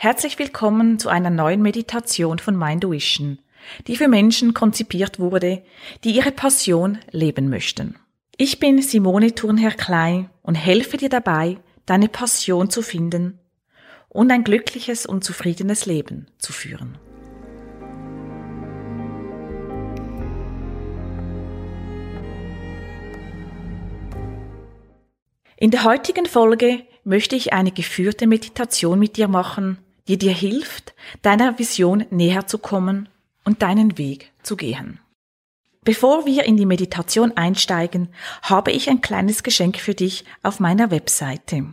Herzlich willkommen zu einer neuen Meditation von Minduition, die für Menschen konzipiert wurde, die ihre Passion leben möchten. Ich bin Simone Thurnherr Klein und helfe dir dabei, deine Passion zu finden und ein glückliches und zufriedenes Leben zu führen. In der heutigen Folge möchte ich eine geführte Meditation mit dir machen, die dir hilft, deiner Vision näher zu kommen und deinen Weg zu gehen. Bevor wir in die Meditation einsteigen, habe ich ein kleines Geschenk für dich auf meiner Webseite.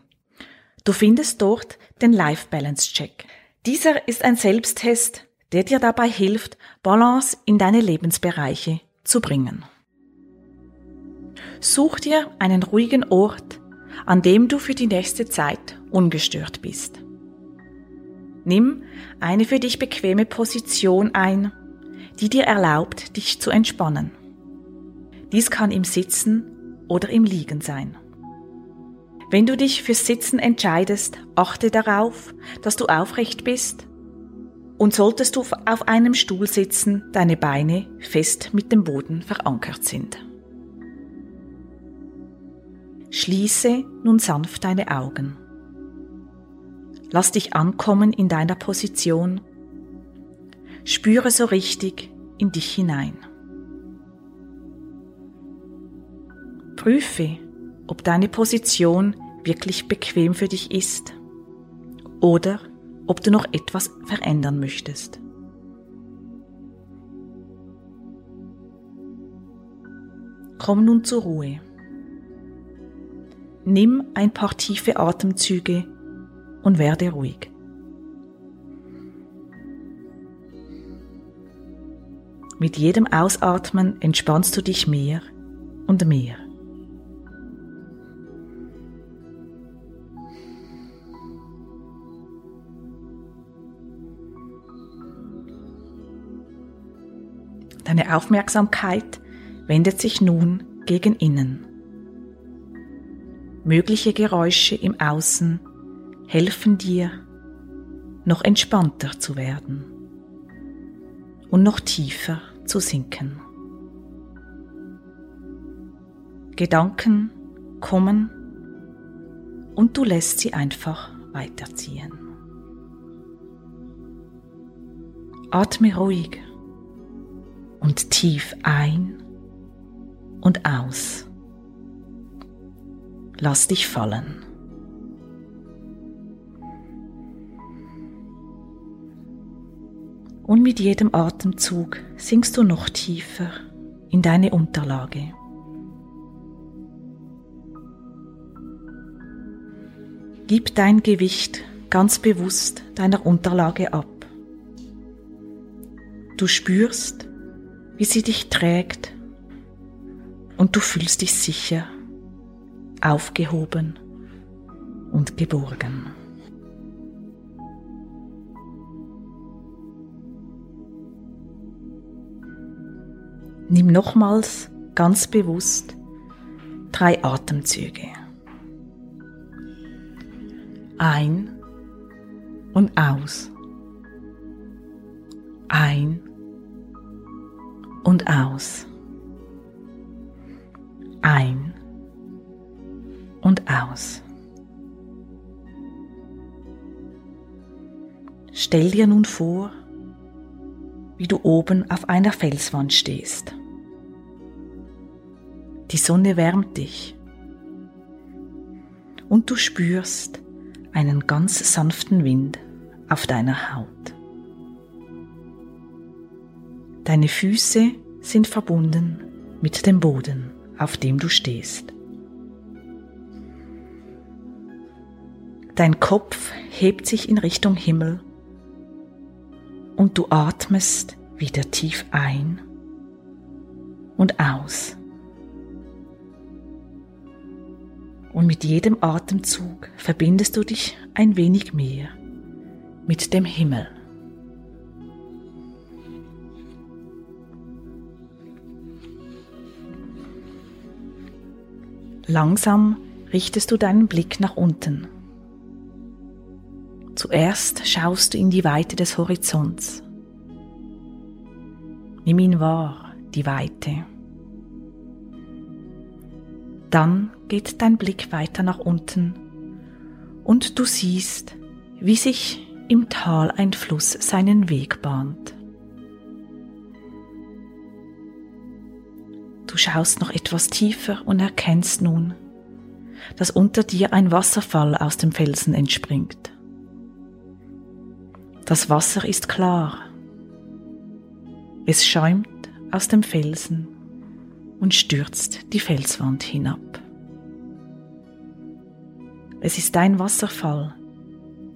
Du findest dort den Life Balance Check. Dieser ist ein Selbsttest, der dir dabei hilft, Balance in deine Lebensbereiche zu bringen. Such dir einen ruhigen Ort, an dem du für die nächste Zeit ungestört bist. Nimm eine für dich bequeme Position ein, die dir erlaubt, dich zu entspannen. Dies kann im Sitzen oder im Liegen sein. Wenn du dich fürs Sitzen entscheidest, achte darauf, dass du aufrecht bist und solltest du auf einem Stuhl sitzen, deine Beine fest mit dem Boden verankert sind. Schließe nun sanft deine Augen. Lass dich ankommen in deiner Position. Spüre so richtig in dich hinein. Prüfe, ob deine Position wirklich bequem für dich ist oder ob du noch etwas verändern möchtest. Komm nun zur Ruhe. Nimm ein paar tiefe Atemzüge und werde ruhig. Mit jedem Ausatmen entspannst du dich mehr und mehr. Deine Aufmerksamkeit wendet sich nun gegen innen. Mögliche Geräusche im Außen helfen dir, noch entspannter zu werden und noch tiefer zu sinken. Gedanken kommen und du lässt sie einfach weiterziehen. Atme ruhig und tief ein und aus. Lass dich fallen. Mit jedem Atemzug sinkst du noch tiefer in deine Unterlage. Gib dein Gewicht ganz bewusst deiner Unterlage ab. Du spürst, wie sie dich trägt und du fühlst dich sicher, aufgehoben und geborgen. Nimm nochmals ganz bewusst drei Atemzüge. Ein und aus. Ein und aus. Ein und aus. Stell dir nun vor, wie du oben auf einer Felswand stehst. Die Sonne wärmt dich und du spürst einen ganz sanften Wind auf deiner Haut. Deine Füße sind verbunden mit dem Boden, auf dem du stehst. Dein Kopf hebt sich in Richtung Himmel und du atmest wieder tief ein und aus. Und mit jedem Atemzug verbindest du dich ein wenig mehr mit dem Himmel. Langsam richtest du deinen Blick nach unten Zuerst schaust du in die Weite des Horizonts. Nimm ihn wahr, die Weite. Dann geht dein Blick weiter nach unten und du siehst, wie sich im Tal ein Fluss seinen Weg bahnt. Du schaust noch etwas tiefer und erkennst nun, dass unter dir ein Wasserfall aus dem Felsen entspringt. Das Wasser ist klar. Es schäumt aus dem Felsen und stürzt die Felswand hinab. Es ist ein Wasserfall,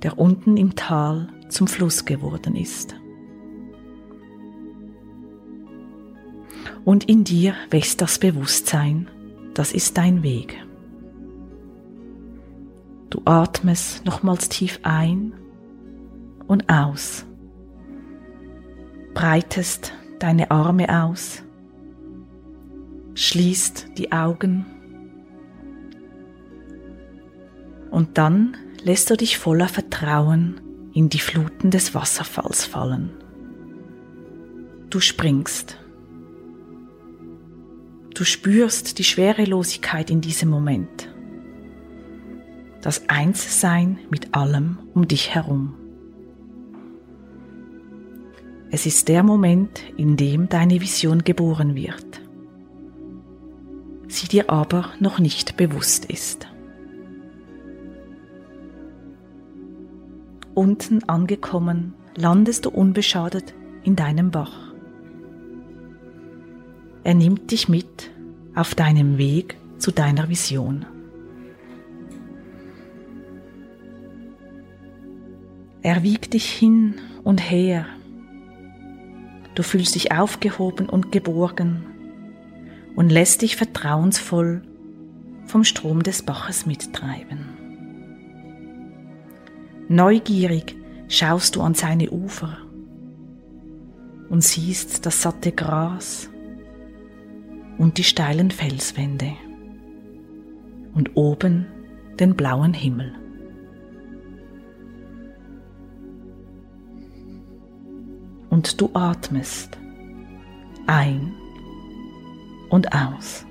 der unten im Tal zum Fluss geworden ist. Und in dir wächst das Bewusstsein, das ist dein Weg. Du atmest nochmals tief ein und aus, breitest deine Arme aus, schließt die Augen und dann lässt du dich voller Vertrauen in die Fluten des Wasserfalls fallen. Du springst. Du spürst die Schwerelosigkeit in diesem Moment. Das Einssein mit allem um dich herum. Es ist der Moment, in dem deine Vision geboren wird, sie dir aber noch nicht bewusst ist. Unten angekommen, landest du unbeschadet in deinem Bach. Er nimmt dich mit auf deinem Weg zu deiner Vision. Er wiegt dich hin und her Du fühlst dich aufgehoben und geborgen und lässt dich vertrauensvoll vom Strom des Baches mittreiben. Neugierig schaust du an seine Ufer und siehst das satte Gras und die steilen Felswände und oben den blauen Himmel. und du atmest ein und aus.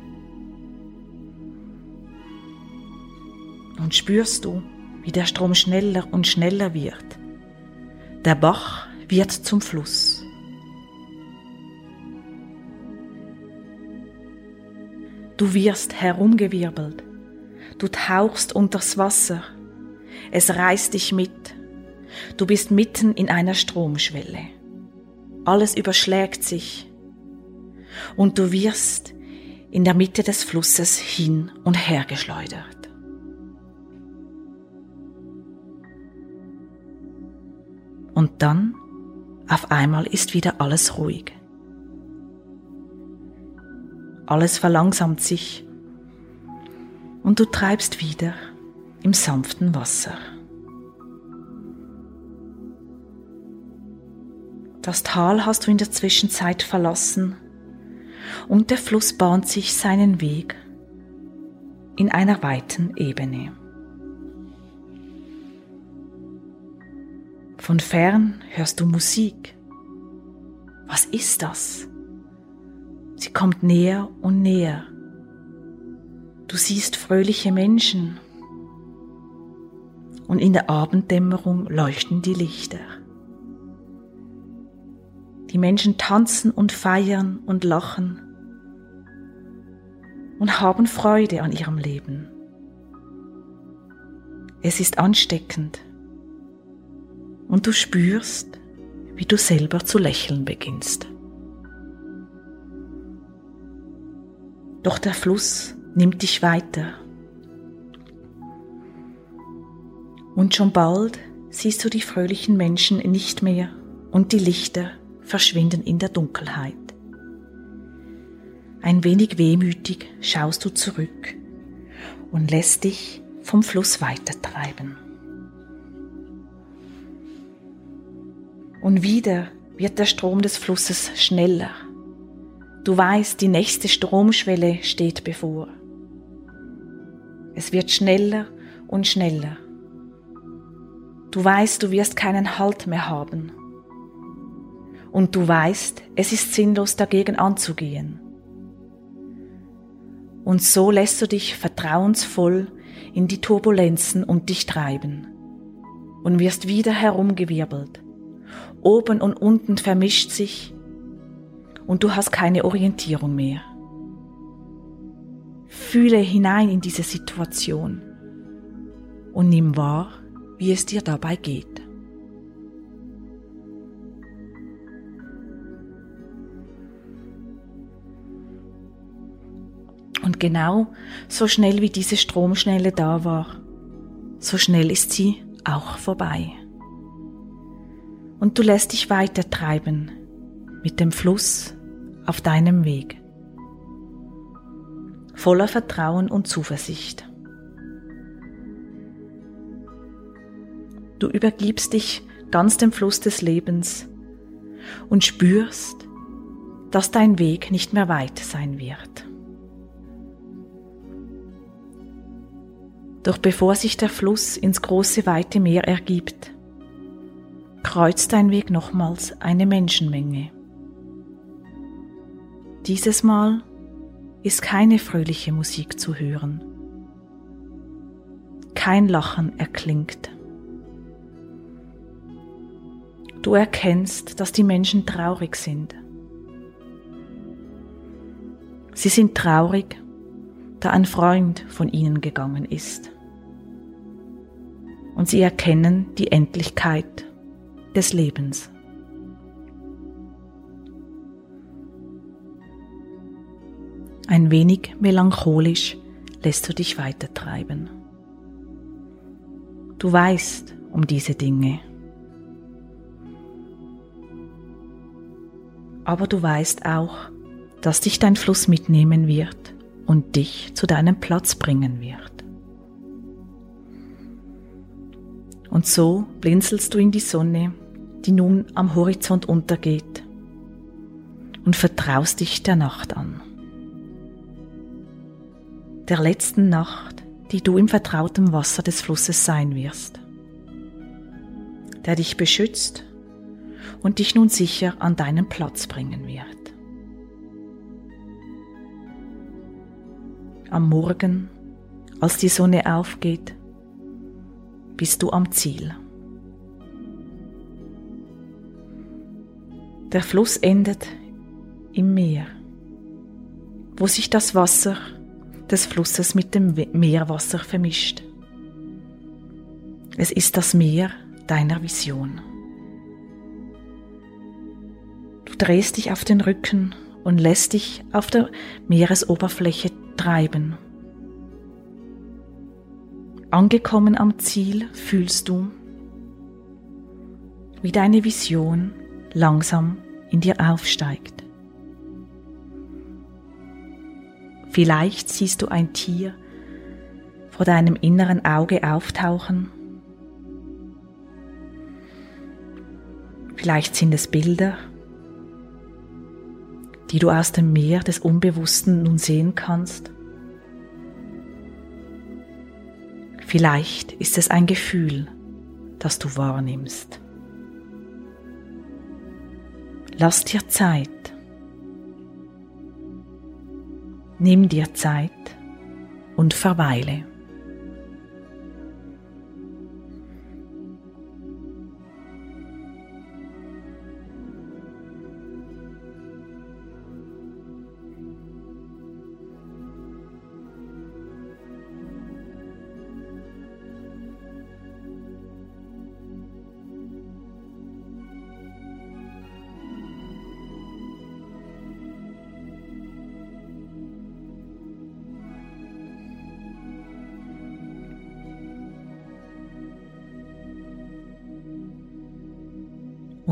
Und spürst du, wie der Strom schneller und schneller wird. Der Bach wird zum Fluss. Du wirst herumgewirbelt. Du tauchst unters Wasser. Es reißt dich mit. Du bist mitten in einer Stromschwelle alles überschlägt sich und du wirst in der Mitte des Flusses hin und her geschleudert. Und dann auf einmal ist wieder alles ruhig. Alles verlangsamt sich und du treibst wieder im sanften Wasser. Das Tal hast du in der Zwischenzeit verlassen und der Fluss bahnt sich seinen Weg in einer weiten Ebene. Von fern hörst du Musik. Was ist das? Sie kommt näher und näher. Du siehst fröhliche Menschen und in der Abenddämmerung leuchten die Lichter. Die Menschen tanzen und feiern und lachen und haben Freude an ihrem Leben. Es ist ansteckend und du spürst, wie du selber zu lächeln beginnst. Doch der Fluss nimmt dich weiter. Und schon bald siehst du die fröhlichen Menschen nicht mehr und die Lichter verschwinden in der Dunkelheit. Ein wenig wehmütig schaust du zurück und lässt dich vom Fluss weitertreiben. Und wieder wird der Strom des Flusses schneller. Du weißt, die nächste Stromschwelle steht bevor. Es wird schneller und schneller. Du weißt, du wirst keinen Halt mehr haben. Und du weißt, es ist sinnlos dagegen anzugehen. Und so lässt du dich vertrauensvoll in die Turbulenzen und dich treiben und wirst wieder herumgewirbelt. Oben und unten vermischt sich und du hast keine Orientierung mehr. Fühle hinein in diese Situation und nimm wahr, wie es dir dabei geht. Und genau so schnell wie diese Stromschnelle da war, so schnell ist sie auch vorbei. Und du lässt dich weiter treiben mit dem Fluss auf deinem Weg, voller Vertrauen und Zuversicht. Du übergibst dich ganz dem Fluss des Lebens und spürst, dass dein Weg nicht mehr weit sein wird. Doch bevor sich der Fluss ins große weite Meer ergibt, kreuzt dein Weg nochmals eine Menschenmenge. Dieses Mal ist keine fröhliche Musik zu hören. Kein Lachen erklingt. Du erkennst, dass die Menschen traurig sind. Sie sind traurig, da ein Freund von ihnen gegangen ist und sie erkennen die Endlichkeit des Lebens. Ein wenig melancholisch lässt du dich weitertreiben. Du weißt um diese Dinge. Aber du weißt auch, dass dich dein Fluss mitnehmen wird und dich zu deinem Platz bringen wird. Und so blinzelst du in die Sonne, die nun am Horizont untergeht, und vertraust dich der Nacht an. Der letzten Nacht, die du im vertrauten Wasser des Flusses sein wirst, der dich beschützt und dich nun sicher an deinen Platz bringen wird. Am Morgen, als die Sonne aufgeht, bist du am Ziel. Der Fluss endet im Meer, wo sich das Wasser des Flusses mit dem Meerwasser vermischt. Es ist das Meer deiner Vision. Du drehst dich auf den Rücken und lässt dich auf der Meeresoberfläche treiben. Angekommen am Ziel fühlst du, wie deine Vision langsam in dir aufsteigt. Vielleicht siehst du ein Tier vor deinem inneren Auge auftauchen. Vielleicht sind es Bilder, die du aus dem Meer des Unbewussten nun sehen kannst. Vielleicht ist es ein Gefühl, das du wahrnimmst. Lass dir Zeit. Nimm dir Zeit und verweile.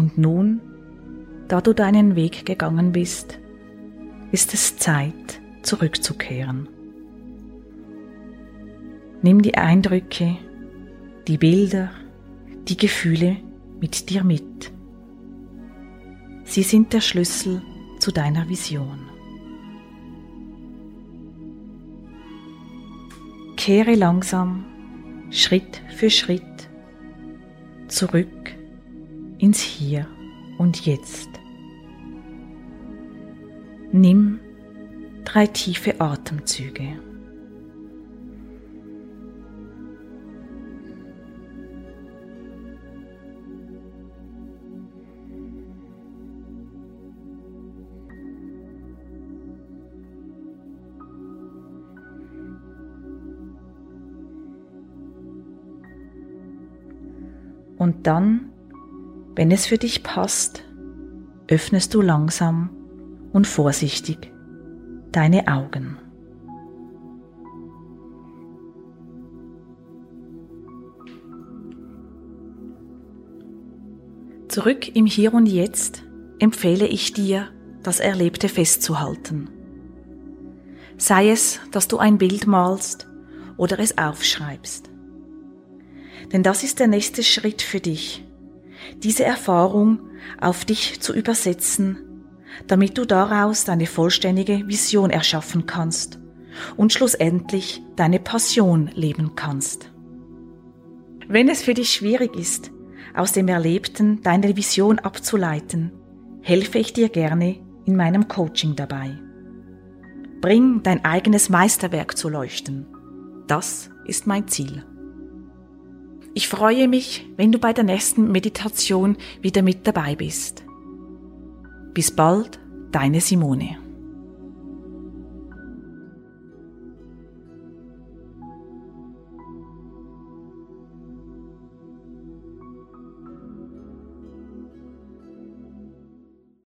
Und nun, da du deinen Weg gegangen bist, ist es Zeit, zurückzukehren. Nimm die Eindrücke, die Bilder, die Gefühle mit dir mit. Sie sind der Schlüssel zu deiner Vision. Kehre langsam, Schritt für Schritt, zurück ins Hier und Jetzt. Nimm drei tiefe Atemzüge. Und dann, wenn es für dich passt, öffnest du langsam und vorsichtig deine Augen. Zurück im Hier und Jetzt empfehle ich dir, das Erlebte festzuhalten. Sei es, dass du ein Bild malst oder es aufschreibst. Denn das ist der nächste Schritt für dich, diese Erfahrung auf dich zu übersetzen, damit du daraus deine vollständige Vision erschaffen kannst und schlussendlich deine Passion leben kannst. Wenn es für dich schwierig ist, aus dem Erlebten deine Vision abzuleiten, helfe ich dir gerne in meinem Coaching dabei. Bring dein eigenes Meisterwerk zu leuchten. Das ist mein Ziel. Ich freue mich, wenn du bei der nächsten Meditation wieder mit dabei bist. Bis bald, deine Simone.